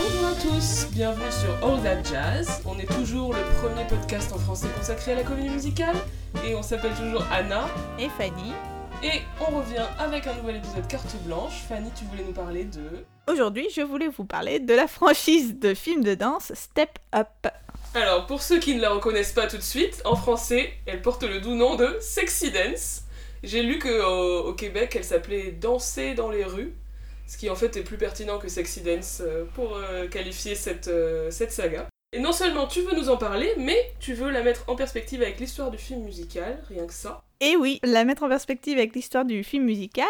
Bonjour à tous, bienvenue sur All That Jazz. On est toujours le premier podcast en français consacré à la comédie musicale et on s'appelle toujours Anna. Et Fanny. Et on revient avec un nouvel épisode carte blanche. Fanny, tu voulais nous parler de... Aujourd'hui, je voulais vous parler de la franchise de films de danse Step Up. Alors, pour ceux qui ne la reconnaissent pas tout de suite, en français, elle porte le doux nom de Sexy Dance. J'ai lu qu'au au Québec, elle s'appelait Danser dans les rues, ce qui en fait est plus pertinent que Sexy Dance euh, pour euh, qualifier cette, euh, cette saga. Et non seulement tu veux nous en parler, mais tu veux la mettre en perspective avec l'histoire du film musical, rien que ça. Et oui, la mettre en perspective avec l'histoire du film musical,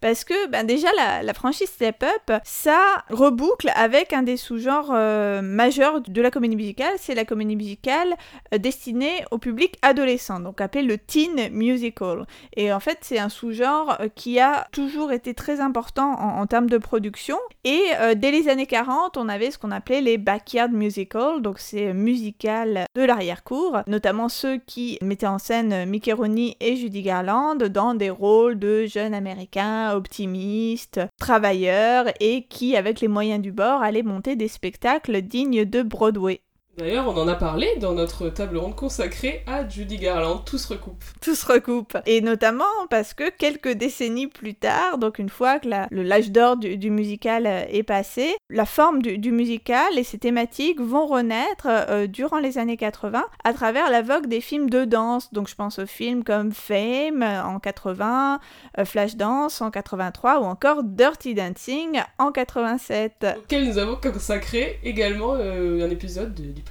parce que ben déjà la, la franchise Step Up, ça reboucle avec un des sous-genres euh, majeurs de la comédie musicale, c'est la comédie musicale euh, destinée au public adolescent, donc appelé le teen musical. Et en fait, c'est un sous-genre euh, qui a toujours été très important en, termes de production. Et dès les années 40, on avait ce qu'on appelait les backyard musicals, donc c'est musical de l'arrière-cour, notamment ceux qui mettaient en scène Mickey Rooney et Judy Garland dans des rôles de jeunes américains optimistes, travailleurs et qui, avec les moyens du bord, allaient monter des spectacles dignes de Broadway. D'ailleurs, on en a parlé dans notre table ronde consacrée à Judy Garland, tout se recoupe. Tout se recoupe. Et notamment parce que quelques décennies plus tard, donc une fois que la- le l'âge d'or du, du musical euh, est passé, la forme du, du musical et ses thématiques vont renaître euh, durant les années 80 à travers la vogue des films de danse. Donc je pense aux films comme Fame euh, en 80, euh, Flashdance en 83 ou encore Dirty Dancing en 87. auquel nous avons consacré également euh, un épisode de- du.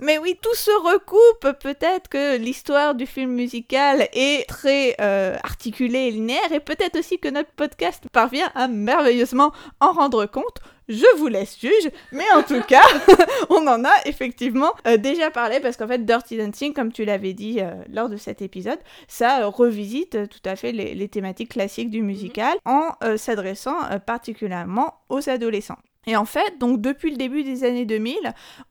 Mais oui, tout se recoupe. Peut-être que l'histoire du film musical est très euh, articulée et linéaire, et peut-être aussi que notre podcast parvient à merveilleusement en rendre compte. Je vous laisse juge, mais en tout cas, on en a effectivement euh, déjà parlé parce qu'en fait, Dirty Dancing, comme tu l'avais dit euh, lors de cet épisode, ça euh, revisite tout à fait les, les thématiques classiques du musical en s'adressant particulièrement aux adolescents. Et en fait, donc depuis le début des années 2000,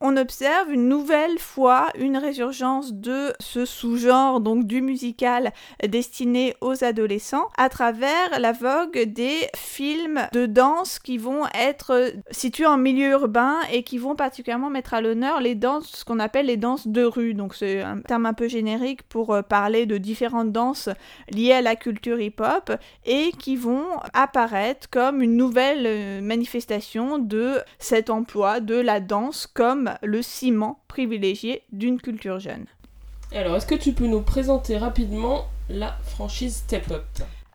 on observe une nouvelle fois une résurgence de ce sous-genre donc du musical destiné aux adolescents à travers la vogue des films de danse qui vont être situés en milieu urbain et qui vont particulièrement mettre à l'honneur les danses, ce qu'on appelle les danses de rue. Donc c'est un terme un peu générique pour euh, parler de différentes danses liées à la culture hip-hop et qui vont apparaître comme une nouvelle euh, manifestation de cet emploi de la danse comme le ciment privilégié d'une culture jeune. Alors, est-ce que tu peux nous présenter rapidement la franchise Step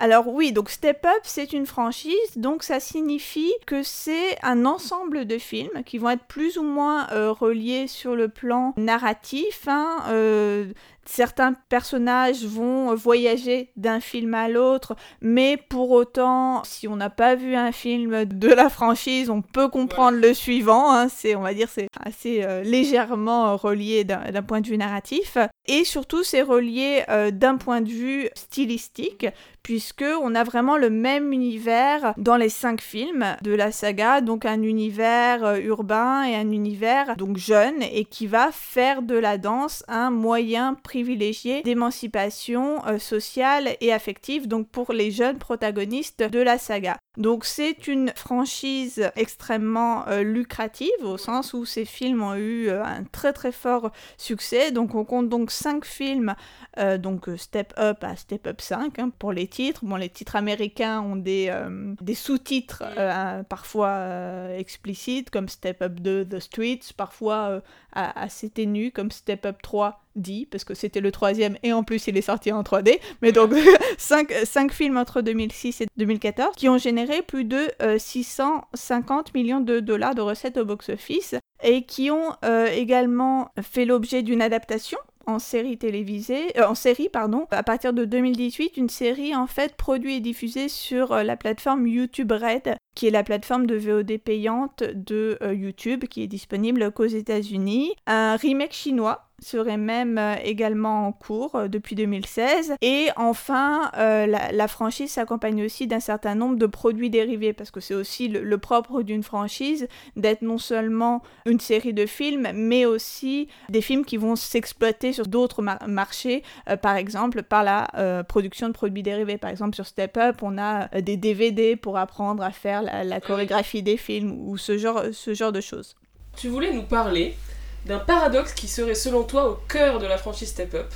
Alors oui, donc Step Up, c'est une franchise, donc ça signifie que c'est un ensemble de films qui vont être plus ou moins euh, reliés sur le plan narratif. hein, euh, Certains personnages vont voyager d'un film à l'autre, mais pour autant, si on n'a pas vu un film de la franchise, on peut comprendre le suivant. hein, c'est, on va dire, c'est assez euh, légèrement relié d'un point de vue narratif. Et surtout, c'est relié d'un point de vue stylistique, puisque on a vraiment le même univers dans les cinq films de la saga, donc un univers euh, urbain et un univers donc jeune et qui va faire de la danse un moyen privilégié d'émancipation euh, sociale et affective donc pour les jeunes protagonistes de la saga. Donc c'est une franchise extrêmement euh, lucrative au sens où ces films ont eu un très très fort succès. Donc on compte donc 5 films, donc Step Up à Step Up 5 hein, pour les titres. Bon, les titres américains ont des, euh, des sous-titres euh, parfois euh, explicites comme Step Up 2 The Streets, parfois assez ténus comme Step Up 3 D parce que c'était le troisième et en plus il est sorti en 3D. Mais donc 5, films entre 2006 et 2014 qui ont généré plus de euh, 650 millions de dollars de recettes au box-office et qui ont également fait l'objet d'une adaptation en série télévisée, euh, en série pardon, à partir de 2018, une série en fait produite et diffusée sur euh, la plateforme YouTube Red, qui est la plateforme de VOD payante de euh, YouTube, qui est disponible qu'aux États-Unis. Un remake chinois serait même euh, également en cours euh, depuis 2016. Et enfin, euh, la, franchise s'accompagne aussi d'un certain nombre de produits dérivés, parce que c'est aussi le, propre d'une franchise d'être non seulement une série de films, mais aussi des films qui vont s'exploiter sur d'autres marchés, par exemple par la production de produits dérivés. Par exemple, sur Step Up, on a des DVD pour apprendre à faire la, la chorégraphie des films ou ce genre, ce genre de choses. Tu voulais nous parler d'un paradoxe qui serait selon toi au cœur de la franchise Step Up.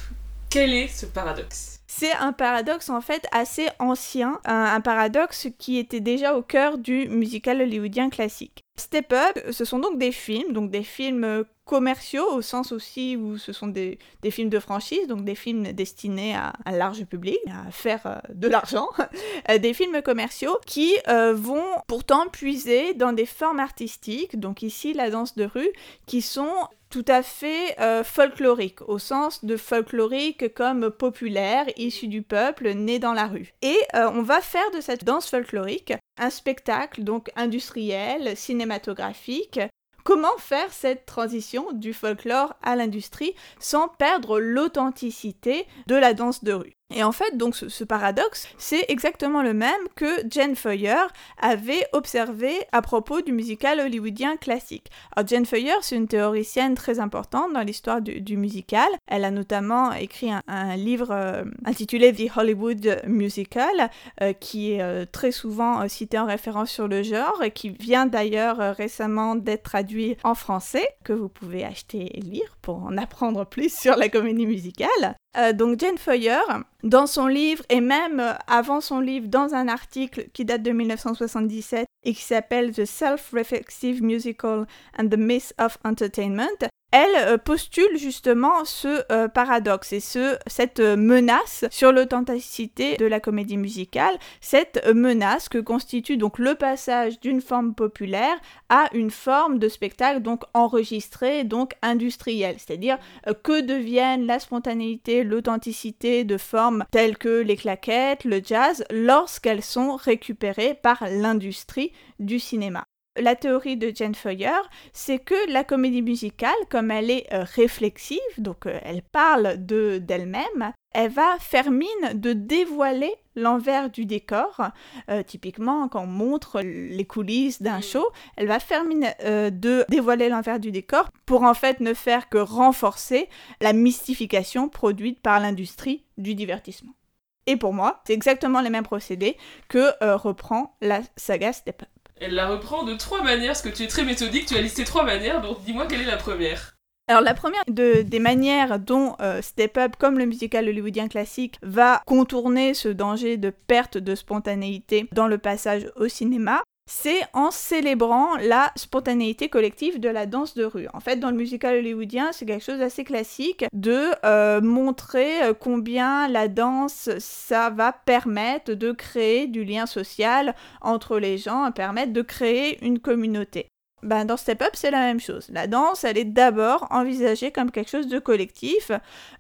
Quel est ce paradoxe? C'est un paradoxe en fait assez ancien, un, paradoxe qui était déjà au cœur du musical hollywoodien classique. Step Up, ce sont donc des films, donc des films commerciaux au sens aussi où ce sont des, films de franchise, donc des films destinés à un large public, à faire euh, de l'argent, euh, des films commerciaux qui euh, vont pourtant puiser dans des formes artistiques, donc ici la danse de rue, qui sont tout à fait folkloriques, au sens de folklorique comme populaire, issu du peuple, né dans la rue. Et on va faire de cette danse folklorique un spectacle donc industriel, cinématographique, Comment faire cette transition du folklore à l'industrie sans perdre l'authenticité de la danse de rue? Et en fait, donc ce, paradoxe, c'est exactement le même que Jane Foyer avait observé à propos du musical hollywoodien classique. Alors Jane Foyer, c'est une théoricienne très importante dans l'histoire du, musical. Elle a notamment écrit un, livre euh, intitulé The Hollywood Musical, euh, qui est euh, très souvent cité en référence sur le genre, et qui vient d'ailleurs récemment d'être traduit en français, que vous pouvez acheter et lire pour en apprendre plus sur la comédie musicale. Euh, donc Jane Foyer, dans son livre et même euh, avant son livre, dans un article qui date de 1977 et qui s'appelle The Self-Reflexive Musical and the Myth of Entertainment, elle euh, postule justement ce euh, paradoxe et ce, cette euh, menace sur l'authenticité de la comédie musicale, cette menace que constitue donc le passage d'une forme populaire à une forme de spectacle donc enregistré, donc industriel, c'est-à-dire que deviennent la spontanéité, l'authenticité de formes telles que les claquettes, le jazz, lorsqu'elles sont récupérées par l'industrie du cinéma. La théorie de Jane Foyer, c'est que la comédie musicale, comme elle est euh, réflexive, donc euh, elle parle de d'elle-même, elle va faire mine de dévoiler l'envers du décor. Euh, typiquement, quand on montre les coulisses d'un mm. show, elle va faire mine de dévoiler l'envers du décor pour en fait ne faire que renforcer la mystification produite par l'industrie du divertissement. Et pour moi, c'est exactement les mêmes procédés que reprend la saga Step Up. Elle la reprend de trois manières, parce que tu es très méthodique, tu as listé trois manières, donc dis-moi quelle est la première. Alors la première des manières dont euh, Step Up, comme le musical hollywoodien classique, va contourner ce danger de perte de spontanéité dans le passage au cinéma, c'est en célébrant la spontanéité collective de la danse de rue. En fait, dans le musical hollywoodien, c'est quelque chose d'assez classique de euh, montrer euh, combien la danse, ça va permettre de créer du lien social entre les gens, permettre de créer une communauté. Ben, dans Step Up, c'est la même chose. La danse, elle est d'abord envisagée comme quelque chose de collectif.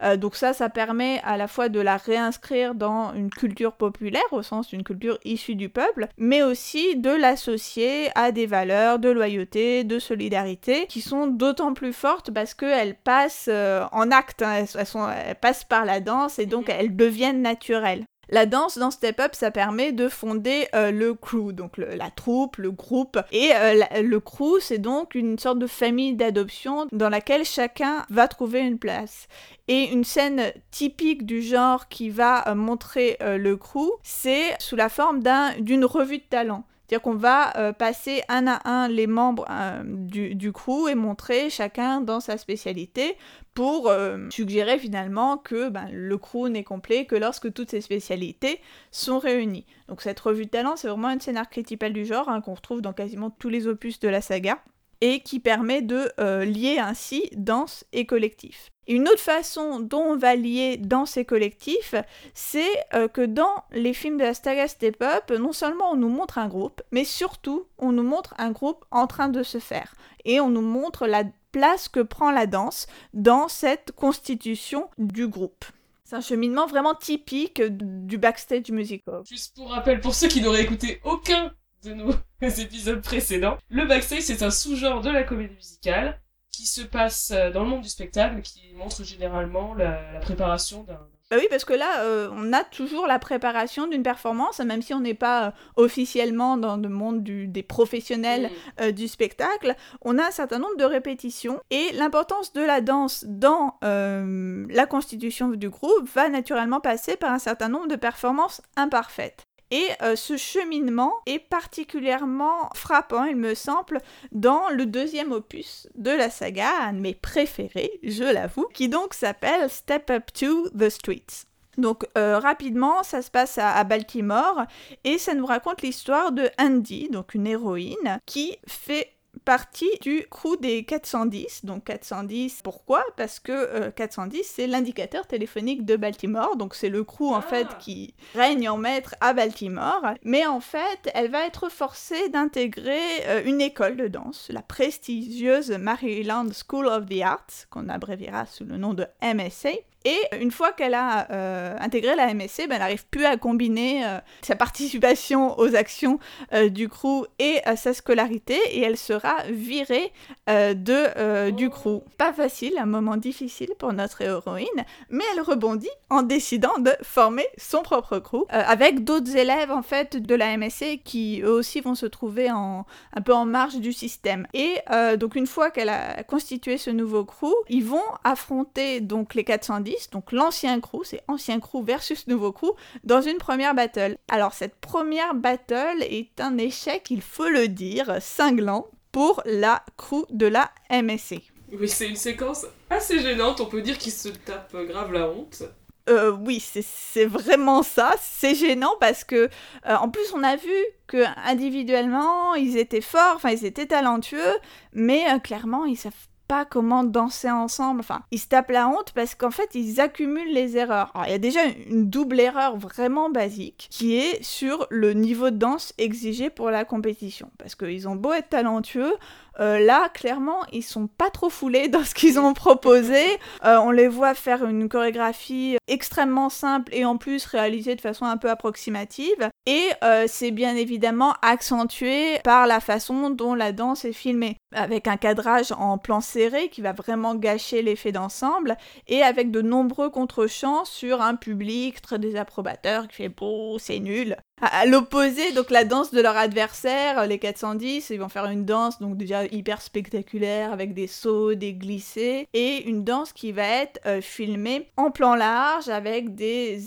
Euh, donc ça, ça permet à la fois de la réinscrire dans une culture populaire, au sens d'une culture issue du peuple, mais aussi de l'associer à des valeurs de loyauté, de solidarité, qui sont d'autant plus fortes parce qu'elles passent euh, en acte, hein. elles, sont, elles passent par la danse et donc mhm. elles deviennent naturelles. La danse dans Step Up, ça permet de fonder euh, le crew, donc la troupe, le groupe. Et euh, le crew, c'est donc une sorte de famille d'adoption dans laquelle chacun va trouver une place. Et une scène typique du genre qui va euh, montrer le crew, c'est sous la forme d'une revue de talent. C'est-à-dire qu'on va passer un à un les membres du, du, crew et montrer chacun dans sa spécialité pour euh, suggérer finalement que ben, le crew n'est complet que lorsque toutes ces spécialités sont réunies. Donc cette revue de talent, c'est vraiment une scène archétypale du genre hein, qu'on retrouve dans quasiment tous les opus de la saga et qui permet de euh, lier ainsi danse et collectif. Une autre façon dont on va lier danse et collectif, c'est euh, que dans les films de la saga Step Up, non seulement on nous montre un groupe, mais surtout on nous montre un groupe en train de se faire. Et on nous montre la place que prend la danse dans cette constitution du groupe. C'est un cheminement vraiment typique du backstage musical. Juste pour rappel, pour ceux qui n'auraient écouté aucun de nos épisodes précédents, le backstage c'est un sous-genre de la comédie musicale qui se passe euh, dans le monde du spectacle, qui montre généralement la, préparation d'un bah oui, parce que là, euh, on a toujours la préparation d'une performance, même si on n'est pas euh, officiellement dans le monde du, des professionnels mm. du spectacle, on a un certain nombre de répétitions. Et l'importance de la danse dans la constitution du groupe va naturellement passer par un certain nombre de performances imparfaites. Et euh, ce cheminement est particulièrement frappant, il me semble, dans le deuxième opus de la saga, un de mes préférés, je l'avoue, qui donc s'appelle Step Up to the Streets. Donc euh, rapidement, ça se passe à, Baltimore et ça nous raconte l'histoire de Andy, donc une héroïne, qui fait partie du crew des 410. Donc 410, pourquoi? Parce que 410, euh, c'est l'indicateur téléphonique de Baltimore. Donc c'est le crew en fait ah. qui règne en maître à Baltimore. Mais en fait, elle va être forcée d'intégrer euh, une école de danse, la prestigieuse Maryland School of the Arts, qu'on abréviera sous le nom de MSA. Et une fois qu'elle a euh, intégré la MSC, ben, elle n'arrive plus à combiner euh, sa participation aux actions euh, du crew et sa scolarité, et elle sera virée de, du crew. Pas facile, un moment difficile pour notre héroïne, mais elle rebondit en décidant de former son propre crew, avec d'autres élèves en fait de la MSC qui eux aussi vont se trouver en, un peu en marge du système. Et donc une fois qu'elle a constitué ce nouveau crew, ils vont affronter donc les 410 donc l'ancien crew, c'est ancien crew versus nouveau crew, dans une première battle. Alors cette première battle est un échec, il faut le dire, cinglant pour la crew de la MSC. Oui, c'est une séquence assez gênante, on peut dire qu'ils se tapent grave la honte. Euh, oui, c'est vraiment ça. C'est gênant parce que, euh, en plus, on a vu que individuellement, ils étaient forts, enfin, ils étaient talentueux, mais euh, clairement, ils savent pas comment danser ensemble. Enfin, ils se tapent la honte parce qu'en fait, ils accumulent les erreurs. Il y a déjà une double erreur vraiment basique qui est sur le niveau de danse exigé pour la compétition. Parce qu'ils ont beau être talentueux, euh, là, clairement, ils sont pas trop foulés dans ce qu'ils ont proposé. Euh, on les voit faire une chorégraphie extrêmement simple et en plus réalisée de façon un peu approximative. Et euh, c'est bien évidemment accentué par la façon dont la danse est filmée, avec un cadrage en plan serré qui va vraiment gâcher l'effet d'ensemble, et avec de nombreux contre-champs sur un public très désapprobateur qui fait beau, c'est nul à l'opposé, donc la danse de leur adversaire, les 410, ils vont faire une danse donc déjà hyper spectaculaire avec des sauts, des glissés, et une danse qui va être euh, filmée en plan large avec des,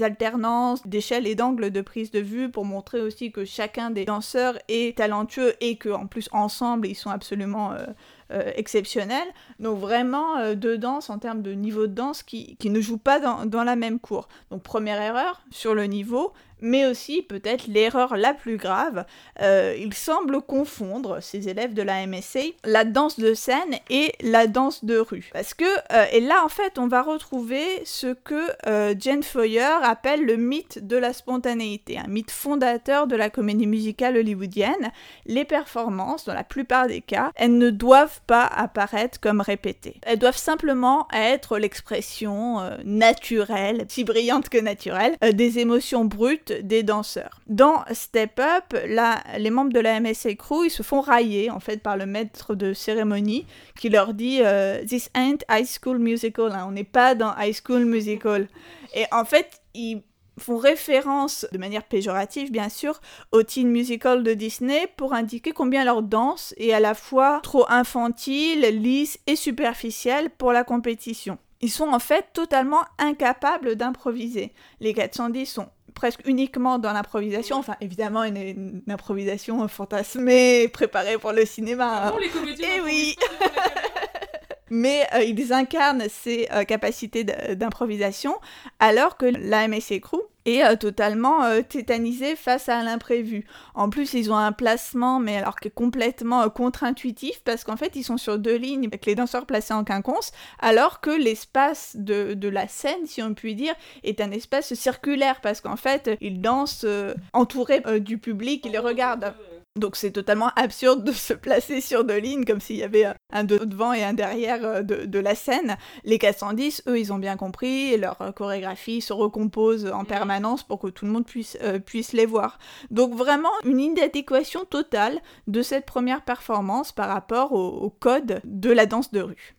alternances d'échelle et d'angle de prise de vue pour montrer aussi que chacun des danseurs est talentueux et que en plus ensemble ils sont absolument euh, euh, exceptionnels. Donc vraiment deux danses en termes de niveau de danse qui, qui ne jouent pas dans, dans la même cour. Donc première erreur sur le niveau, mais aussi peut-être l'erreur la plus grave, euh, il semble confondre, ces élèves de la MSA, la danse de scène et la danse de rue. Parce que, euh, et là en fait on va retrouver ce que euh, Jane Foyer appelle le mythe de la spontanéité, un mythe fondateur de la comédie musicale hollywoodienne. Les performances, dans la plupart des cas, elles ne doivent pas apparaître comme répétées. Elles doivent simplement être l'expression naturelle, si brillante que naturelle, des émotions brutes des danseurs. Dans Step Up, là, les membres de la MSA Crew, ils se font railler en fait par le maître de cérémonie qui leur dit euh, This ain't High School Musical, hein. on n'est pas dans High School Musical. Et en fait, ils font référence, de manière péjorative bien sûr, au teen musical de Disney pour indiquer combien leur danse est à la fois trop infantile, lisse et superficielle pour la compétition. Ils sont en fait totalement incapables d'improviser. Les 410 sont presque uniquement dans l'improvisation. Enfin, évidemment, une, improvisation fantasmée, préparée pour le cinéma. Les comédiens Eh oui mais euh, ils incarnent ces euh, capacités d'improvisation, alors que la MSC Crew est euh, totalement tétanisée face à l'imprévu. En plus, ils ont un placement, mais alors qui est complètement contre-intuitif, parce qu'en fait, ils sont sur deux lignes avec les danseurs placés en quinconce, alors que l'espace de, de, la scène, si on peut dire, est un espace circulaire, parce qu'en fait, ils dansent entourés du public, ils les regardent. Donc c'est totalement absurde de se placer sur deux lignes comme s'il y avait un devant et un derrière euh, de, la scène. Les 410, eux, ils ont bien compris, leur euh, chorégraphie se recompose en permanence pour que tout le monde puisse, euh, puisse les voir. Donc vraiment une inadéquation totale de cette première performance par rapport au code de la danse de rue.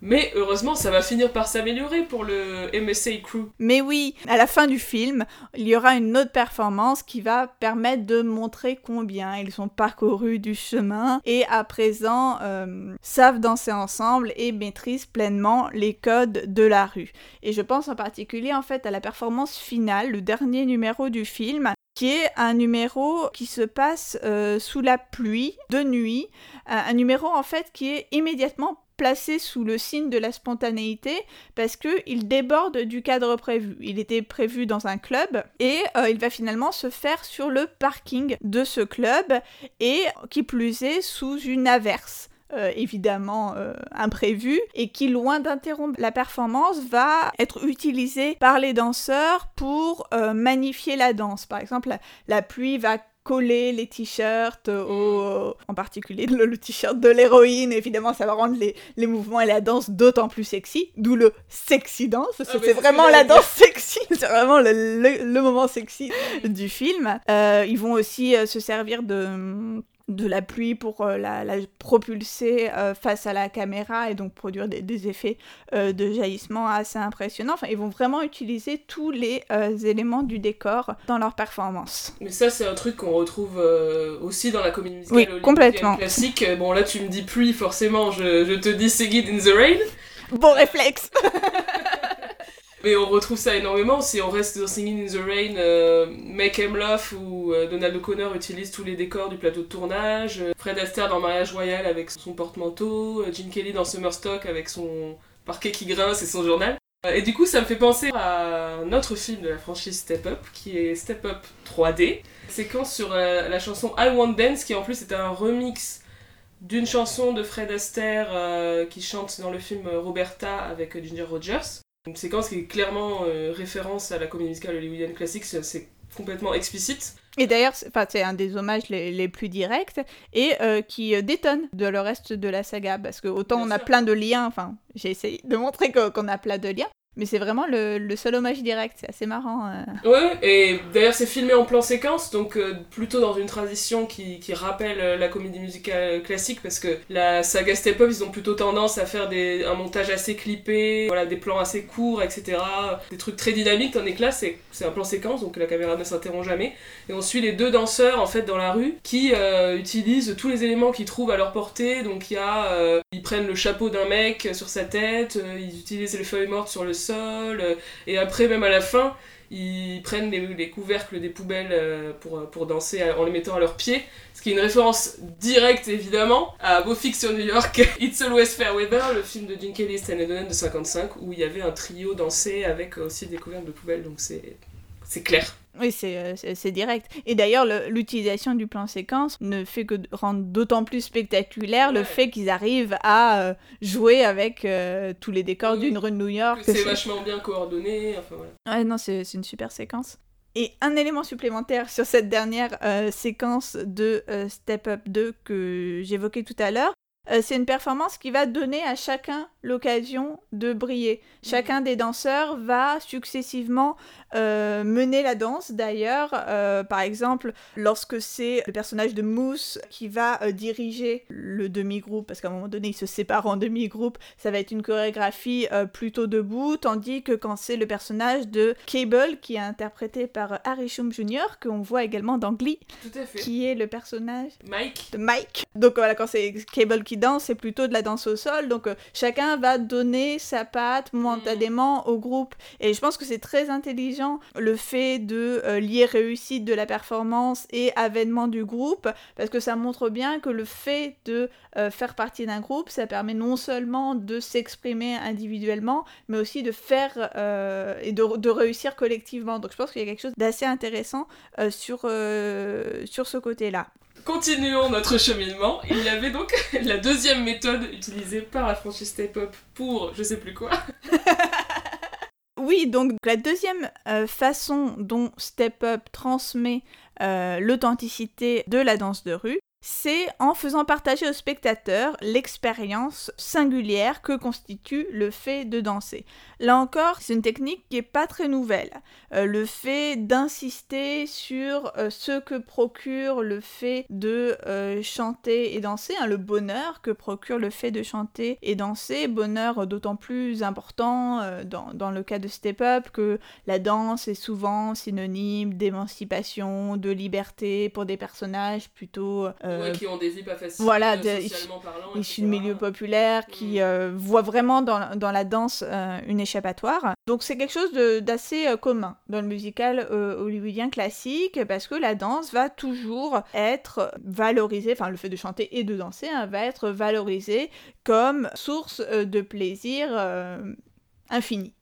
Mais heureusement, ça va finir par s'améliorer pour le MSA Crew. Mais oui, à la fin du film, il y aura une autre performance qui va permettre de montrer combien ils ont parcouru du chemin et à présent euh, savent danser ensemble et maîtrisent pleinement les codes de la rue. Et je pense en particulier en fait à la performance finale, le dernier numéro du film, qui est un numéro qui se passe euh, sous la pluie, de nuit, un numéro en fait qui est immédiatement placé sous le signe de la spontanéité parce qu'il déborde du cadre prévu. Il était prévu dans un club et euh, il va finalement se faire sur le parking de ce club et qui plus est sous une averse. Euh, évidemment euh, imprévue et qui, loin d'interrompre la performance, va être utilisé par les danseurs pour magnifier la danse. Par exemple, la pluie va coller les t-shirts, au, en particulier le, t-shirt de l'héroïne. Évidemment, ça va rendre les, les mouvements et la danse d'autant plus sexy, d'où le sexy dance. Ah, c'est vraiment la danse sexy, c'est vraiment le, le, moment sexy du film. Euh, ils vont aussi euh, se servir de de la pluie pour euh, la, propulser euh, face à la caméra et donc produire des, effets euh, de jaillissement assez impressionnants. Enfin, ils vont vraiment utiliser tous les éléments du décor dans leur performance. Mais ça, c'est un truc qu'on retrouve aussi dans la comédie musicale oui, complètement. classique. Bon, là, tu me dis pluie, forcément, je, je te dis Seguid in the Rain. Bon réflexe Mais on retrouve ça énormément si on reste dans Singing in the Rain, euh, Make Em Love où euh, Donald O'Connor utilise tous les décors du plateau de tournage, euh, Fred Astaire dans Mariage Royal avec son porte-manteau, Gene Kelly dans Summerstock avec son parquet qui grince et son journal. Et du coup, ça me fait penser à un autre film de la franchise Step Up qui est Step Up 3D. Séquence sur la chanson I Want Dance qui en plus est un remix d'une chanson de Fred Astaire qui chante dans le film Roberta avec Ginger Rogers. Une séquence qui est clairement euh, référence à la comédie musicale hollywoodienne classique, c'est complètement explicite. Et d'ailleurs, c'est un des hommages les, plus directs et euh, qui euh, détonne de le reste de la saga. Parce que autant on a plein de liens, enfin j'ai essayé de montrer qu'on a plein de liens, mais c'est vraiment le, seul hommage direct, c'est assez marrant. Euh. Ouais, et d'ailleurs c'est filmé en plan séquence, donc euh, plutôt dans une tradition qui, rappelle euh, la comédie musicale classique, parce que la saga Step Up, ils ont plutôt tendance à faire un montage assez clippé, voilà, des plans assez courts, etc. Des trucs très dynamiques, tandis que là c'est un plan séquence, donc la caméra ne s'interrompt jamais. Et on suit les deux danseurs en fait dans la rue qui utilisent tous les éléments qu'ils trouvent à leur portée, donc il y a... ils prennent le chapeau d'un mec sur sa tête, ils utilisent les feuilles mortes sur le euh, et après, même à la fin, ils prennent les, couvercles des poubelles euh, pour, pour danser en les mettant à leurs pieds. Ce qui est une référence directe, évidemment, à Beau sur New York, It's Always Fair Weather, le film de Gene Kelly Stanley Donen de 55, où il y avait un trio dansé avec aussi des couvercles de poubelles, donc c'est clair. Oui, euh, c'est direct. Et d'ailleurs, l'utilisation du plan séquence ne fait que rendre d'autant plus spectaculaire le fait qu'ils arrivent à euh, jouer avec euh, tous les décors d'une rue de New York. C'est vachement bien coordonné. Enfin, voilà. Ouais, non, c'est une super séquence. Et un élément supplémentaire sur cette dernière séquence de Step Up 2 que j'évoquais tout à l'heure, euh, c'est une performance qui va donner à chacun l'occasion de briller. Mhm. Chacun des danseurs va successivement euh, mener la danse. D'ailleurs, euh, par exemple, lorsque c'est le personnage de Moose qui va diriger le demi-groupe, parce qu'à un moment donné, il se sépare en demi-groupe, ça va être une chorégraphie plutôt debout, tandis que quand c'est le personnage de Cable, qui est interprété par Harry Shum Jr., qu'on voit également dans Glee, qui est le personnage Mike. de Mike. Donc voilà, quand c'est Cable qui danse, c'est plutôt de la danse au sol. Donc euh, chacun va donner sa patte momentanément mm. au groupe. Et je pense que c'est très intelligent le fait de euh, lier réussite de la performance et avènement du groupe, parce que ça montre bien que le fait de euh, faire partie d'un groupe, ça permet non seulement de s'exprimer individuellement, mais aussi de faire et de, de, réussir collectivement. Donc je pense qu'il y a quelque chose d'assez intéressant sur, sur ce côté-là. Continuons notre cheminement. Il y avait donc la deuxième méthode utilisée par la franchise Step Up pour je sais plus quoi. oui, donc la deuxième euh, façon dont Step Up transmet l'authenticité de la danse de rue c'est en faisant partager au spectateur l'expérience singulière que constitue le fait de danser. Là encore, c'est une technique qui n'est pas très nouvelle. Euh, le fait d'insister sur euh, ce que procure le fait de euh, chanter et danser, hein, le bonheur que procure le fait de chanter et danser, bonheur d'autant plus important dans, dans, le cas de Step Up que la danse est souvent synonyme d'émancipation, de liberté pour des personnages plutôt qui ont des vies pas faciles, voilà, euh, socialement parlant. Issus de milieux populaires, qui mm. euh, voient vraiment dans, dans la danse euh, une échappatoire. Donc c'est quelque chose d'assez commun dans le musical hollywoodien classique, parce que la danse va toujours être valorisée, enfin le fait de chanter et de danser hein, va être valorisé comme source de plaisir infini.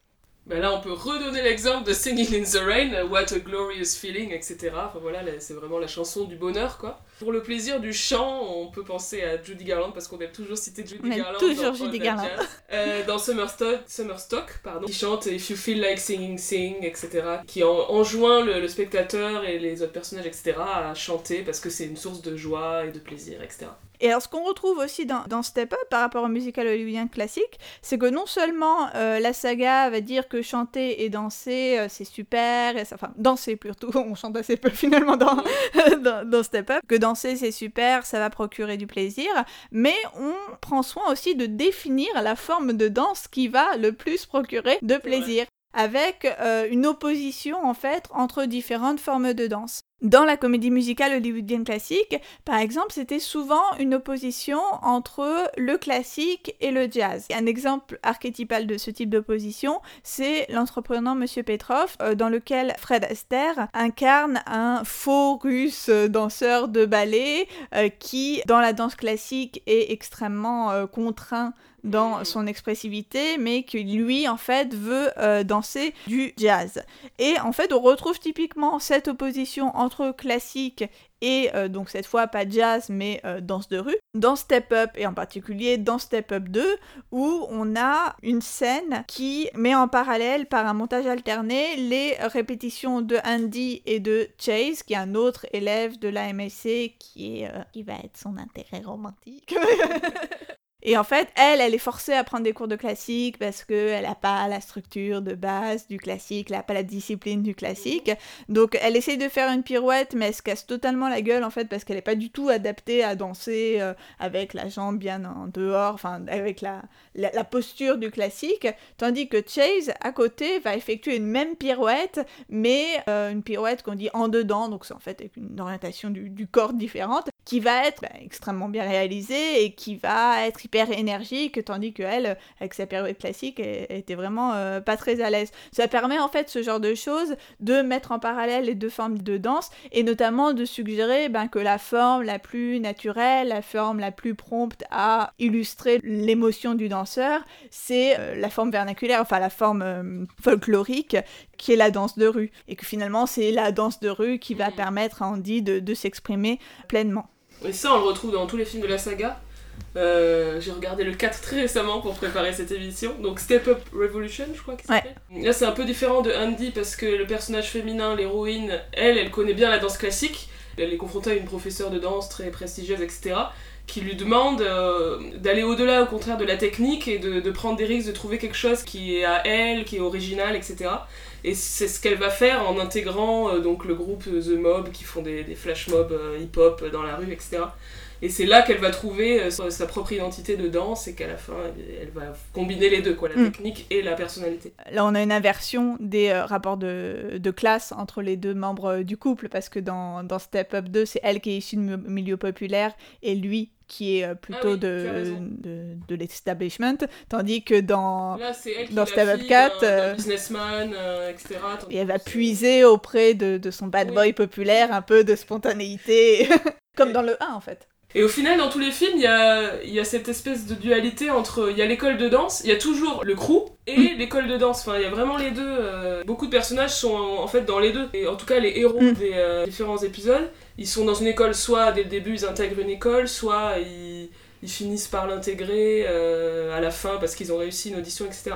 Ben là, on peut redonner l'exemple de Singing in the Rain, What a Glorious Feeling, etc. Enfin voilà, c'est vraiment la chanson du bonheur, quoi. Pour le plaisir du chant, on peut penser à Judy Garland, parce qu'on aime toujours citer Judy Garland. toujours dans, Judy Garland. Euh, dans Summerstock, Summerstock, pardon, qui chante If you feel like singing, sing, etc. Qui enjoint le, le, spectateur et les autres personnages, etc. à chanter parce que c'est une source de joie et de plaisir, etc. Et alors, ce qu'on retrouve aussi dans, dans, Step Up par rapport au musical hollywoodien classique, c'est que non seulement euh, la saga va dire que chanter et danser, euh, c'est super, et ça, enfin, danser plutôt, on chante assez peu finalement dans, dans, dans, Step Up, que danser c'est super, ça va procurer du plaisir, mais on prend soin aussi de définir la forme de danse qui va le plus procurer de plaisir avec euh, une opposition en fait entre différentes formes de danse. Dans la comédie musicale hollywoodienne classique, par exemple, c'était souvent une opposition entre le classique et le jazz. Un exemple archétypal de ce type d'opposition, c'est l'entrepreneur Monsieur Petrov, euh, dans lequel Fred Astaire incarne un faux russe danseur de ballet euh, qui, dans la danse classique, est extrêmement contraint dans son expressivité, mais qui lui en fait veut euh, danser du jazz. Et en fait, on retrouve typiquement cette opposition entre classique et euh, donc cette fois pas jazz mais euh, danse de rue, dans Step Up et en particulier dans Step Up 2 où on a une scène qui met en parallèle par un montage alterné les répétitions de Andy et de Chase qui est un autre élève de la MSC qui, est, qui va être son intérêt romantique. Et en fait, elle, elle est forcée à prendre des cours de classique parce qu'elle n'a pas la structure de base du classique, elle n'a pas la discipline du classique. Donc elle essaye de faire une pirouette, mais elle se casse totalement la gueule en fait parce qu'elle n'est pas du tout adaptée à danser euh, avec la jambe bien en dehors, enfin avec la, la, posture du classique. Tandis que Chase, à côté, va effectuer une même pirouette, mais euh, une pirouette qu'on dit en dedans, donc c'est en fait une orientation du corps différente, qui va être bah, extrêmement bien réalisée et qui va être hyper énergique, tandis que elle, avec sa période classique, elle, était vraiment euh, pas très à l'aise. Ça permet en fait ce genre de choses de mettre en parallèle les deux formes de danse et notamment de suggérer ben, que la forme la plus naturelle, la forme la plus prompte à illustrer l'émotion du danseur, c'est euh, la forme vernaculaire, enfin la forme euh, folklorique qui est la danse de rue. Et que finalement c'est la danse de rue qui va permettre à Andy de s'exprimer pleinement. Et ça, on le retrouve dans tous les films de la saga. Euh, j'ai regardé le 4 très récemment pour préparer cette émission. Donc Step Up Revolution, je crois que c'est. Là, c'est un peu différent de Andy parce que le personnage féminin, l'héroïne, elle, elle connaît bien la danse classique. Elle est confrontée à une professeure de danse très prestigieuse, etc qui lui demande euh, d'aller au-delà au contraire de la technique et de, de, prendre des risques de trouver quelque chose qui est à elle, qui est original, etc. Et c'est ce qu'elle va faire en intégrant euh, donc le groupe The Mob qui font des, des flash mobs euh, hip-hop dans la rue, etc. Et c'est là qu'elle va trouver euh, sa propre identité de danse et qu'à la fin, elle va combiner les deux, quoi, la mm. technique et la personnalité. Là, on a une inversion des rapports de, de, classe entre les deux membres du couple, parce que dans, dans Step Up 2, c'est elle qui est issue de milieu populaire et lui qui est euh, plutôt ah de, de, de l'establishment, tandis que dans, dans Step Up 4, euh, businessman, euh, etc. Et elle va puiser auprès de, de son bad boy populaire un peu de spontanéité, comme dans le 1 en fait. Et au final, dans tous les films, il y a, y a, cette espèce de dualité entre. Il y a l'école de danse, il y a toujours le crew et mm. l'école de danse. Enfin, il y a vraiment les deux. beaucoup de personnages sont en, fait dans les deux. Et en tout cas, les héros mm. des différents épisodes ils sont dans une école, soit dès le début ils intègrent une école, soit ils, ils finissent par l'intégrer euh, à la fin parce qu'ils ont réussi une audition, etc.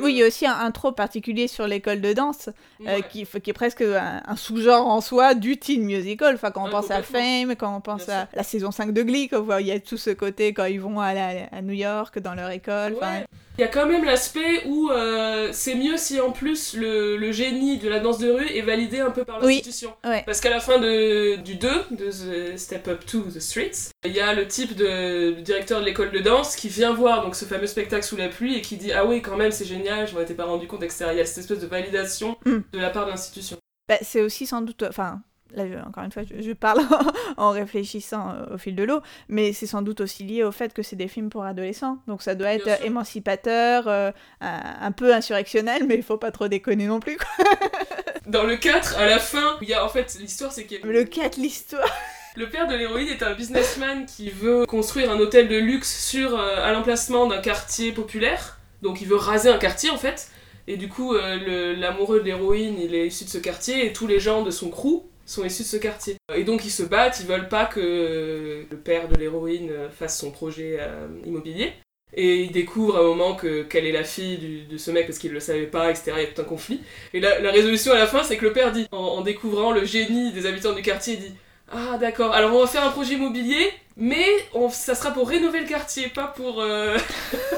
Oui, il y a aussi un intro particulier sur l'école de danse, euh, qui, qui est presque un, un sous-genre en soi du teen musical. Enfin, quand on Ouais, pense à. Fame, quand on pense Bien à la saison 5 de Glee, quand il y a tout ce côté quand ils vont à, la- à New York, dans leur école. Ouais. Il y a quand même l'aspect où euh, c'est mieux si en plus le, le génie de la danse de rue est validé un peu par Oui. l'institution. Ouais. Parce qu'à la fin de, du 2, de The Step Up to the Streets, il y a le type de le directeur de l'école de danse qui vient voir donc ce fameux spectacle sous la pluie et qui dit Ah oui, quand même, c'est génial, je m'en étais pas rendu compte, etc. Il y a cette espèce de validation Mm. de la part de l'institution. Bah, c'est aussi sans doute, enfin, là je- encore une fois, je, je parle en réfléchissant euh, au fil de l'eau, mais c'est sans doute aussi lié au fait que c'est des films pour adolescents, donc ça doit être Bien euh, sûr. émancipateur, euh, un, peu insurrectionnel, mais il faut pas trop déconner non plus. Quoi. Dans le 4, à la fin, il y a en fait l'histoire, c'est que Le 4, l'histoire. Le père de l'héroïne est un businessman qui veut construire un hôtel de luxe sur, euh, à l'emplacement d'un quartier populaire. Donc il veut raser un quartier en fait. Et du coup, euh, l'amoureux de l'héroïne, il est issu de ce quartier et tous les gens de son crew sont issus de ce quartier. Et donc ils se battent, ils veulent pas que le père de l'héroïne euh, fasse son projet euh, immobilier. Et il découvre à un moment que qu'elle est la fille du- de ce mec parce qu'il le savait pas, etc. Il y a tout un conflit. Et la, la résolution à la fin, c'est que le père dit, en, en découvrant le génie des habitants du quartier, il dit Ah d'accord, alors on va faire un projet immobilier, mais on- ça sera pour rénover le quartier, pas pour, euh,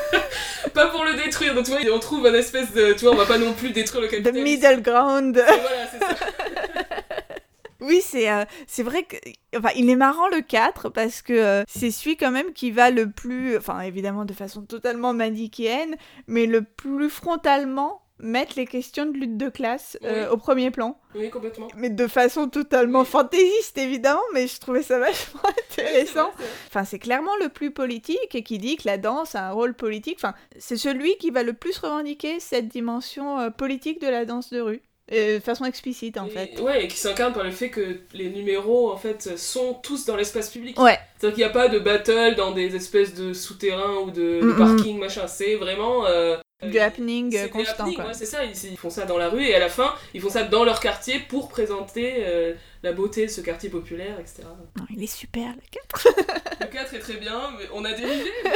pas pour le détruire. Donc tu vois, on trouve un espèce de... Tu vois, on va pas non plus détruire le The capitalisme. middle ground. Et voilà, c'est ça. Oui, c'est euh, c'est vrai que enfin, il est marrant le 4 parce que euh, c'est celui quand même qui va le plus enfin évidemment de façon totalement manichéenne, mais le plus frontalement mettre les questions de lutte de classe euh, Oui. au premier plan, Oui, complètement. mais de façon totalement Oui. fantaisiste évidemment, mais je trouvais ça vachement intéressant. Oui, c'est vrai, Enfin, c'est clairement le plus politique et qui dit que la danse a un rôle politique. Enfin, c'est celui qui va le plus revendiquer cette dimension euh, politique de la danse de rue. Et de façon explicite, en Et- fait. Ouais, et qui s'incarne par le fait que les numéros, en fait, sont tous dans l'espace public. Ouais, C'est-à-dire qu'il n'y a pas de battle dans des espèces de souterrains ou de, Mm, parking, machin. C'est vraiment... euh, du euh, happening euh, constant, ouais, c'est ça, ils, ils font ça dans la rue et à la fin, ils font ça dans leur quartier pour présenter euh, la beauté de ce quartier populaire, etc. Non, il est super, le 4. Le 4 est très bien, mais on a dérivé. mais-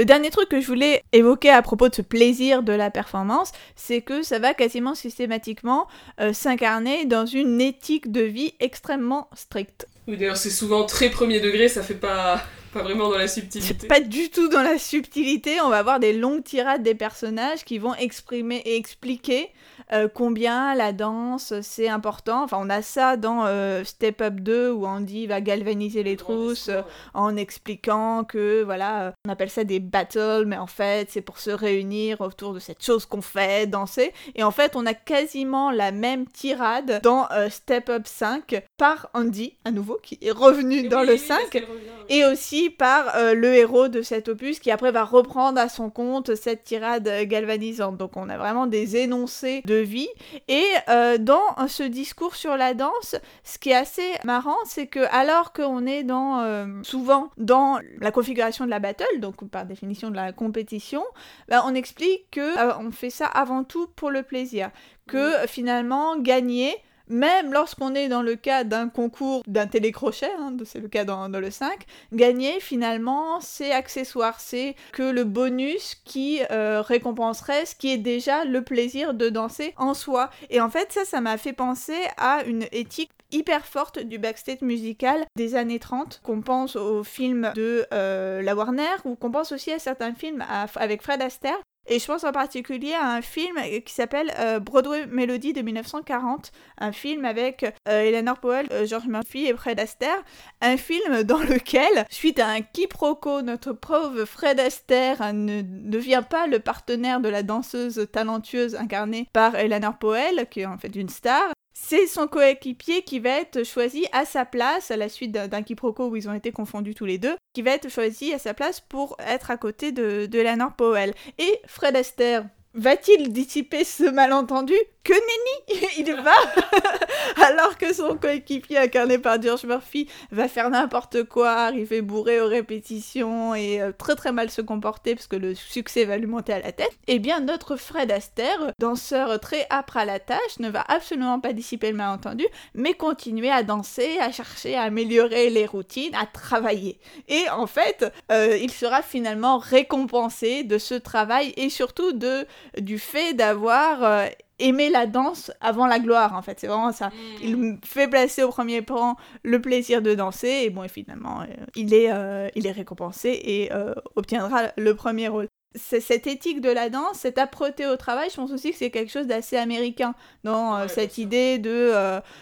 Le dernier truc que je voulais évoquer à propos de ce plaisir de la performance, c'est que ça va quasiment systématiquement euh, s'incarner dans une éthique de vie extrêmement stricte. Oui, d'ailleurs, c'est souvent très premier degré, ça fait pas, pas vraiment dans la subtilité. pas du tout dans la subtilité, on va avoir des longues tirades des personnages qui vont exprimer et expliquer euh, combien la danse c'est important. Enfin, on a ça dans euh, Step Up 2 où Andy va galvaniser les trousses euh, en expliquant que voilà, euh, on appelle ça des battles, mais en fait c'est pour se réunir autour de cette chose qu'on fait, danser. Et en fait, on a quasiment la même tirade dans Step Up 5 par Andy, à nouveau, qui est revenu dans le 5. Et aussi par euh, le héros de cet opus qui après va reprendre à son compte cette tirade galvanisante. Donc on a vraiment des énoncés de vie. Et euh, dans ce discours sur la danse, ce qui est assez marrant, c'est que alors qu'on est dans euh, souvent dans la configuration de la battle, donc par définition de la compétition, bah, on explique que on fait ça avant tout pour le plaisir. Que finalement gagner même lorsqu'on est dans le cas d'un concours d'un télécrochet, hein, c'est le cas dans, le 5, gagner finalement c'est accessoire, c'est que le bonus qui euh, récompenserait ce qui est déjà le plaisir de danser en soi. Et en fait ça, ça m'a fait penser à une éthique hyper forte du backstage musical des années 30, qu'on pense aux films de euh, la Warner ou qu'on pense aussi à certains films avec Fred Astaire. Et je pense en particulier à un film qui s'appelle euh, Broadway Melody de 1940, un film avec euh, Eleanor Powell, euh, George Murphy et Fred Astaire, un film dans lequel, suite à un quiproquo, notre pauvre Fred Astaire ne devient pas le partenaire de la danseuse talentueuse incarnée par Eleanor Powell, qui est en fait une star, c'est son coéquipier qui va être choisi à sa place, à la suite d'un quiproquo où ils ont été confondus tous les deux, qui va être choisi à sa place pour être à côté de, de Powell. Et Fred Astaire, Va-t-il dissiper ce malentendu? Que nenni! Il va! Alors que son coéquipier incarné par George Murphy va faire n'importe quoi, arriver bourré aux répétitions et euh, très très mal se comporter parce que le succès va lui monter à la tête, eh bien notre Fred Astaire, danseur très âpre à la tâche, ne va absolument pas dissiper le malentendu, mais continuer à danser, à chercher à améliorer les routines, à travailler. Et en fait, euh, il sera finalement récompensé de ce travail et surtout de du fait d'avoir euh, aimé la danse avant la gloire, en fait. C'est vraiment ça. Mm. Il fait placer au premier plan le plaisir de danser, et bon, et finalement, euh, il, est, euh, il est récompensé et obtiendra le premier rôle. Cette éthique de la danse, cette âpreté au travail, je pense aussi que c'est quelque chose d'assez américain dans cette idée de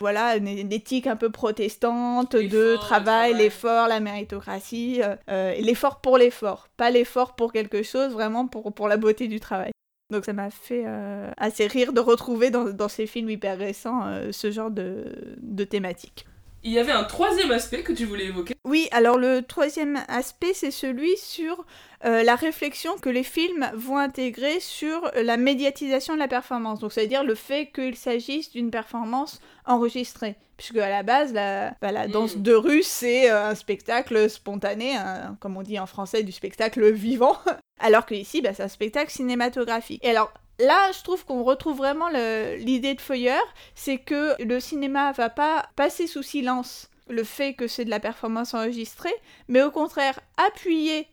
voilà une, éthique un peu protestante de travail, l'effort, la méritocratie, l'effort pour l'effort, pas l'effort pour quelque chose, vraiment pour, pour la beauté du travail. Donc ça m'a fait euh, assez rire de retrouver dans, ces films hyper récents euh, ce genre de, de thématique. Il y avait un troisième aspect que tu voulais évoquer? Oui, alors le troisième aspect, c'est celui sur euh, la réflexion que les films vont intégrer sur la médiatisation de la performance. Donc, c'est-à-dire le fait qu'il s'agisse d'une performance enregistrée. Puisque à la base, la, bah, la danse mm. de rue, c'est euh, un spectacle spontané, comme on dit en français, du spectacle vivant. alors que ici, bah, c'est un spectacle cinématographique. Et alors, là, je trouve qu'on retrouve vraiment l'idée de Feuer, c'est que le cinéma va pas passer sous silence le fait que c'est de la performance enregistrée, mais au contraire appuyer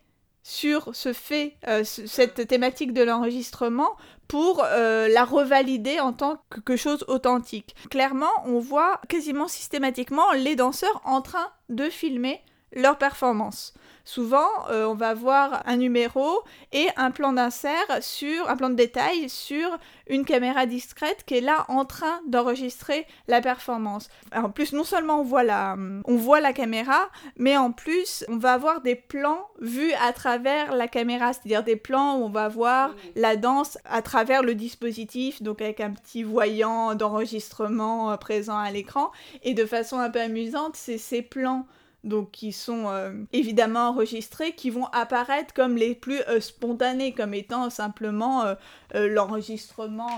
sur ce fait, euh, cette thématique de l'enregistrement pour euh, la revalider en tant que, chose authentique. Clairement, on voit quasiment systématiquement les danseurs en train de filmer leur performance. Souvent, euh, on va voir un numéro et un plan d'insert sur un plan de détail sur une caméra discrète qui est là en train d'enregistrer la performance. En plus, non seulement on voit la, on voit la caméra, mais en plus, on va avoir des plans vus à travers la caméra, c'est-à-dire des plans où on va voir la danse à travers le dispositif, donc avec un petit voyant d'enregistrement euh, présent à l'écran. Et de façon un peu amusante, c'est ces plans donc qui sont euh, évidemment enregistrés, qui vont apparaître comme les plus euh, spontanés, comme étant simplement euh, l'enregistrement,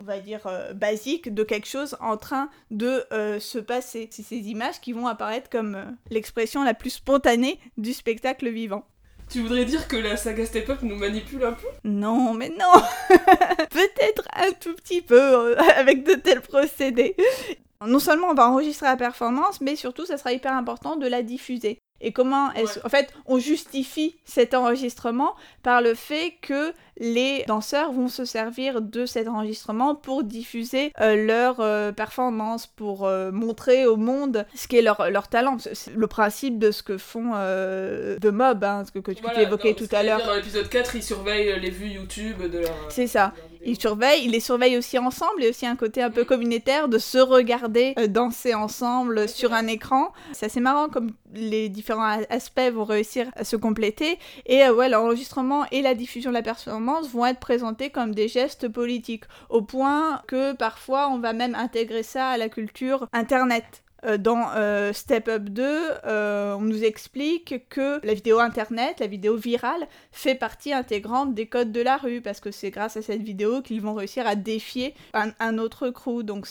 on va dire, basique de quelque chose en train de se passer. C'est ces images qui vont apparaître comme l'expression la plus spontanée du spectacle vivant. Tu voudrais dire que la saga Step Up nous manipule un peu? Non, mais non Peut-être un tout petit peu avec de tels procédés. Non seulement on va enregistrer la performance, mais surtout ça sera hyper important de la diffuser. Et comment est-ce... En fait, on justifie cet enregistrement par le fait que les danseurs vont se servir de cet enregistrement pour diffuser euh, leur euh, performance, pour euh, montrer au monde ce qu'est leur, leur talent. C'est le principe de ce que font The Mob, hein, ce que, que tu évoquais tout à l'heure. Dans l'épisode 4, ils surveillent les vues YouTube de leur... C'est ça. Ils surveillent, ils les surveillent aussi ensemble, et aussi un côté un peu mm. communautaire de se regarder danser ensemble sur un écran. C'est assez marrant comme les différents aspects vont réussir à se compléter. Et ouais, l'enregistrement et la diffusion de la performance vont être présentés comme des gestes politiques, au point que parfois on va même intégrer ça à la culture Internet. Euh, dans euh, Step Up 2, euh, on nous explique que la vidéo internet, la vidéo virale, fait partie intégrante des codes de la rue, parce que c'est grâce à cette vidéo qu'ils vont réussir à défier un, autre crew. Donc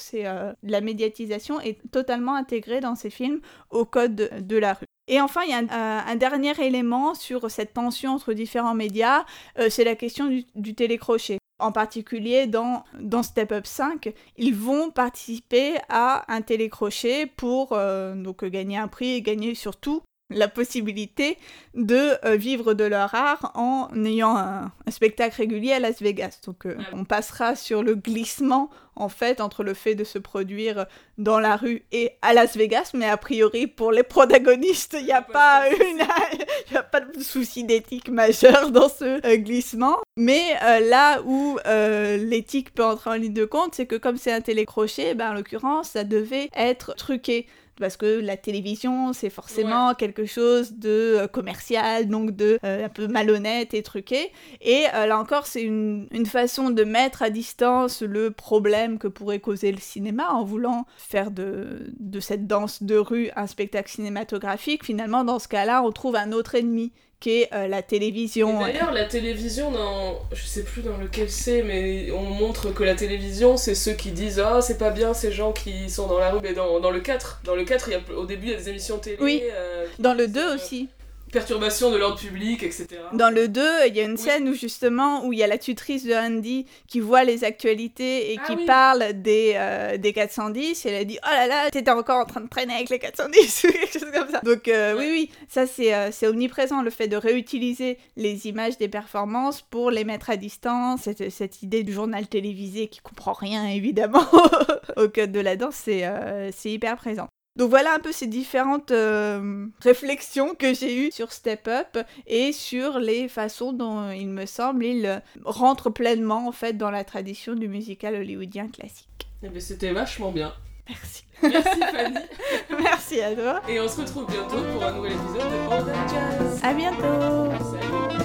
la médiatisation est totalement intégrée dans ces films au code de la rue. Et enfin, il y a un, dernier élément sur cette tension entre différents médias, c'est la question du, télécrochet. En particulier dans, dans Step Up 5, ils vont participer à un télécrochet pour euh, donc gagner un prix et gagner surtout la possibilité de euh, vivre de leur art en ayant un, spectacle régulier à Las Vegas. Donc euh, on passera sur le glissement en fait entre le fait de se produire dans la rue et à Las Vegas, mais a priori pour les protagonistes, il n'y a, pas une... a pas de souci d'éthique majeur dans ce euh, glissement. Mais là où l'éthique peut entrer en ligne de compte, c'est que comme c'est un télécrochet, ben, en l'occurrence, ça devait être truqué parce que la télévision c'est forcément quelque chose de euh, commercial, donc de euh, un peu malhonnête et truqué. Et euh, là encore, c'est une, façon de mettre à distance le problème que pourrait causer le cinéma en voulant faire de, de cette danse de rue un spectacle cinématographique. Finalement, dans ce cas-là, on trouve un autre ennemi qu'est euh, la télévision. D'ailleurs, la télévision, dans... je sais plus dans lequel c'est, mais on montre que la télévision, c'est ceux qui disent Ah, c'est pas bien ces gens qui sont dans la rue. Mais dans, dans le 4, dans le 4 il y a, au début, il y a des émissions télé. Oui, euh, dans le 2 aussi perturbation de l'ordre public, etc. Dans le 2, il y a une scène où justement, où il y a la tutrice de Andy qui voit les actualités et ah qui parle des, euh, des 410, et elle a dit « Oh là là, t'étais encore en train de traîner avec les 410 » ou quelque chose comme ça. Donc euh, oui, oui, ça euh, c'est omniprésent, le fait de réutiliser les images des performances pour les mettre à distance, cette, cette idée du journal télévisé qui comprend rien évidemment au code de la danse, c'est hyper présent. Donc voilà un peu ces différentes euh, réflexions que j'ai eues sur Step Up et sur les façons dont il me semble il rentre pleinement en fait dans la tradition du musical hollywoodien classique. Eh bien c'était vachement bien. Merci. Merci Fanny. Merci à toi. Et on se retrouve bientôt pour un nouvel épisode de Bordel Jazz. À bientôt.